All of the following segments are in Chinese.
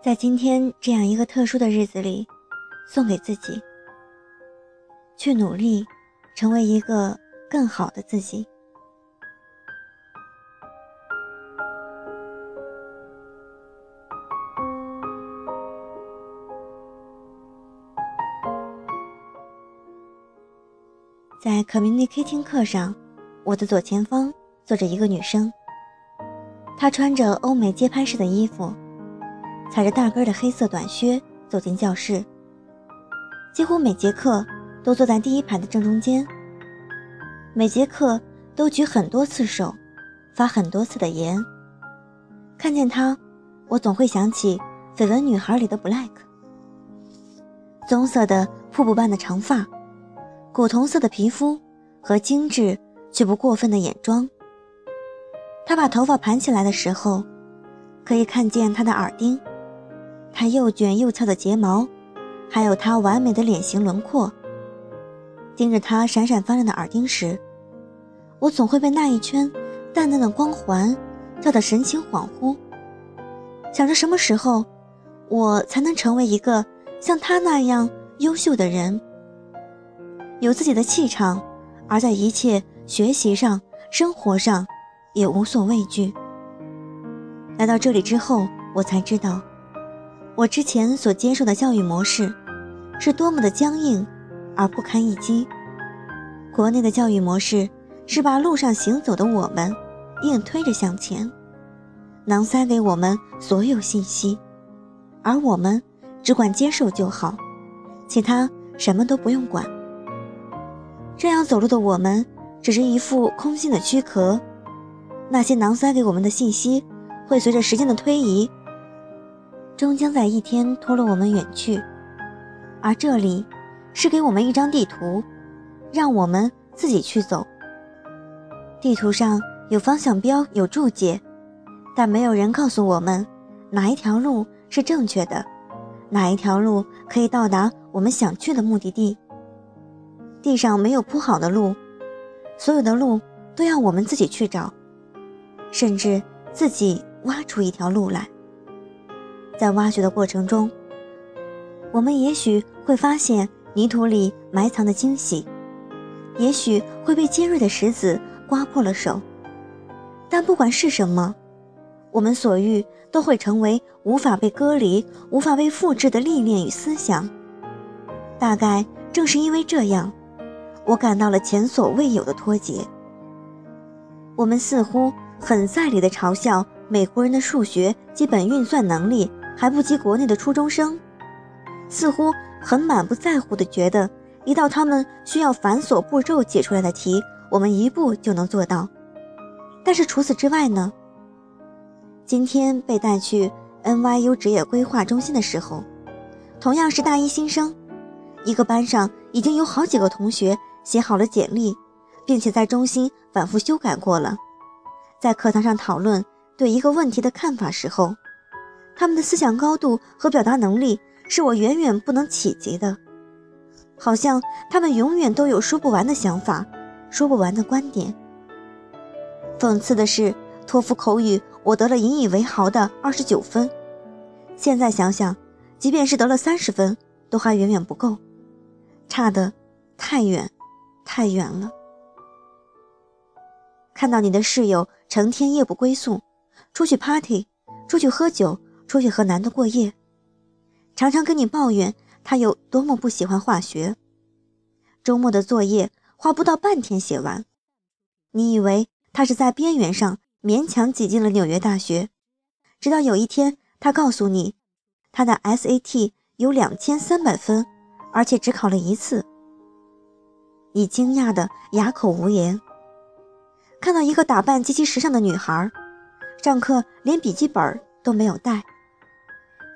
在今天这样一个特殊的日子里，送给自己，去努力，成为一个更好的自己。在 communicating 课上，我的左前方坐着一个女生。她穿着欧美街拍式的衣服，踩着大跟的黑色短靴走进教室。几乎每节课都坐在第一排的正中间。每节课都举很多次手，发很多次的言。看见他，我总会想起《绯闻女孩》里的 Black，棕色的瀑布般的长发。古铜色的皮肤和精致却不过分的眼妆。他把头发盘起来的时候，可以看见他的耳钉，他又卷又翘的睫毛，还有他完美的脸型轮廓。盯着他闪闪发亮的耳钉时，我总会被那一圈淡淡的光环照得神情恍惚，想着什么时候我才能成为一个像他那样优秀的人。有自己的气场，而在一切学习上、生活上，也无所畏惧。来到这里之后，我才知道，我之前所接受的教育模式，是多么的僵硬而不堪一击。国内的教育模式是把路上行走的我们硬推着向前，囊塞给我们所有信息，而我们只管接受就好，其他什么都不用管。这样走路的我们，只是一副空心的躯壳。那些囊塞给我们的信息，会随着时间的推移，终将在一天拖落我们远去。而这里，是给我们一张地图，让我们自己去走。地图上有方向标，有注解，但没有人告诉我们哪一条路是正确的，哪一条路可以到达我们想去的目的地。地上没有铺好的路，所有的路都要我们自己去找，甚至自己挖出一条路来。在挖掘的过程中，我们也许会发现泥土里埋藏的惊喜，也许会被尖锐的石子刮破了手。但不管是什么，我们所遇都会成为无法被割离、无法被复制的历练与思想。大概正是因为这样。我感到了前所未有的脱节。我们似乎很在理地嘲笑美国人的数学基本运算能力还不及国内的初中生，似乎很满不在乎地觉得一道他们需要繁琐步骤解出来的题，我们一步就能做到。但是除此之外呢？今天被带去 NYU 职业规划中心的时候，同样是大一新生，一个班上已经有好几个同学。写好了简历，并且在中心反复修改过了。在课堂上讨论对一个问题的看法时候，他们的思想高度和表达能力是我远远不能企及的。好像他们永远都有说不完的想法，说不完的观点。讽刺的是，托福口语我得了引以为豪的二十九分，现在想想，即便是得了三十分，都还远远不够，差的太远。太远了。看到你的室友成天夜不归宿，出去 party，出去喝酒，出去和男的过夜，常常跟你抱怨他有多么不喜欢化学，周末的作业花不到半天写完。你以为他是在边缘上勉强挤进了纽约大学，直到有一天他告诉你，他的 SAT 有两千三百分，而且只考了一次。你惊讶的哑口无言。看到一个打扮极其时尚的女孩，上课连笔记本都没有带。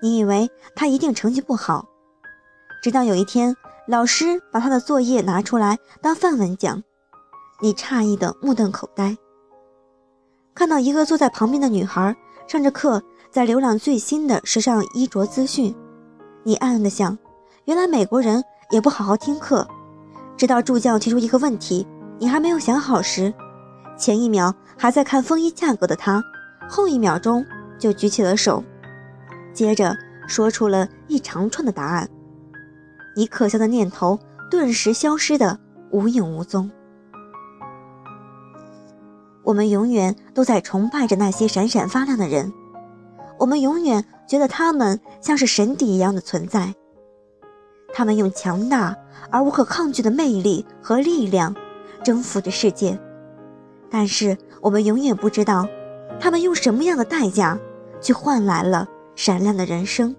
你以为他一定成绩不好，直到有一天老师把他的作业拿出来当范文讲，你诧异的目瞪口呆。看到一个坐在旁边的女孩上着课，在浏览最新的时尚衣着资讯，你暗暗的想：原来美国人也不好好听课。直到助教提出一个问题，你还没有想好时，前一秒还在看风衣价格的他，后一秒钟就举起了手。接着说出了一长串的答案。你可笑的念头顿时消失的无影无踪。我们永远都在崇拜着那些闪闪发亮的人，我们永远觉得他们像是神邸一样的存在。他们用强大而无可抗拒的魅力和力量征服着世界，但是我们永远不知道，他们用什么样的代价去换来了闪亮的人生。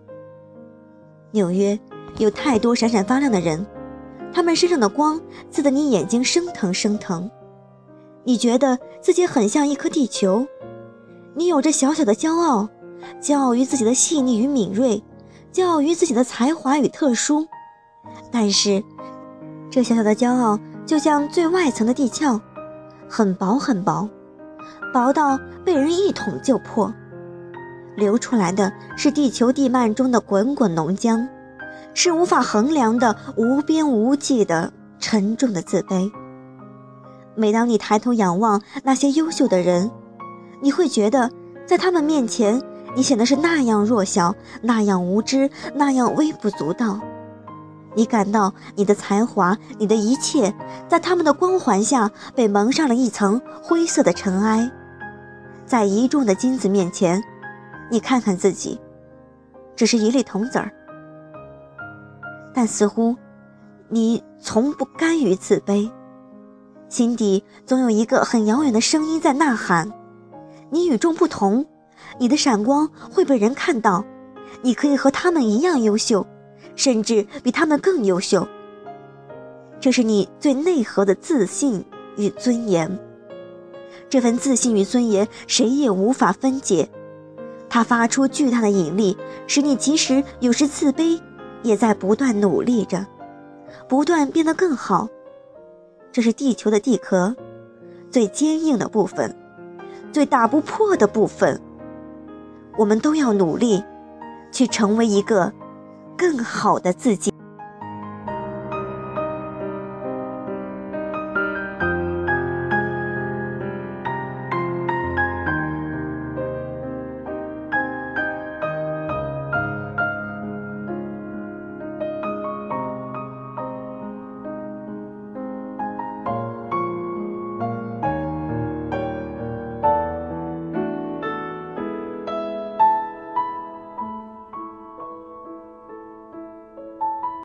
纽约有太多闪闪发亮的人，他们身上的光刺得你眼睛生疼生疼。你觉得自己很像一颗地球，你有着小小的骄傲，骄傲于自己的细腻与敏锐，骄傲于自己的才华与特殊。但是，这小小的骄傲就像最外层的地壳，很薄很薄，薄到被人一捅就破，流出来的是地球地幔中的滚滚浓浆，是无法衡量的无边无际的沉重的自卑。每当你抬头仰望那些优秀的人，你会觉得，在他们面前，你显得是那样弱小，那样无知，那样微不足道。你感到你的才华，你的一切，在他们的光环下被蒙上了一层灰色的尘埃。在一众的金子面前，你看看自己，只是一粒铜子儿。但似乎，你从不甘于自卑。心底总有一个很遥远的声音在呐喊：“你与众不同，你的闪光会被人看到，你可以和他们一样优秀，甚至比他们更优秀。”这是你最内核的自信与尊严。这份自信与尊严，谁也无法分解。它发出巨大的引力，使你即使有时自卑，也在不断努力着，不断变得更好。这是地球的地壳，最坚硬的部分，最打不破的部分。我们都要努力，去成为一个更好的自己。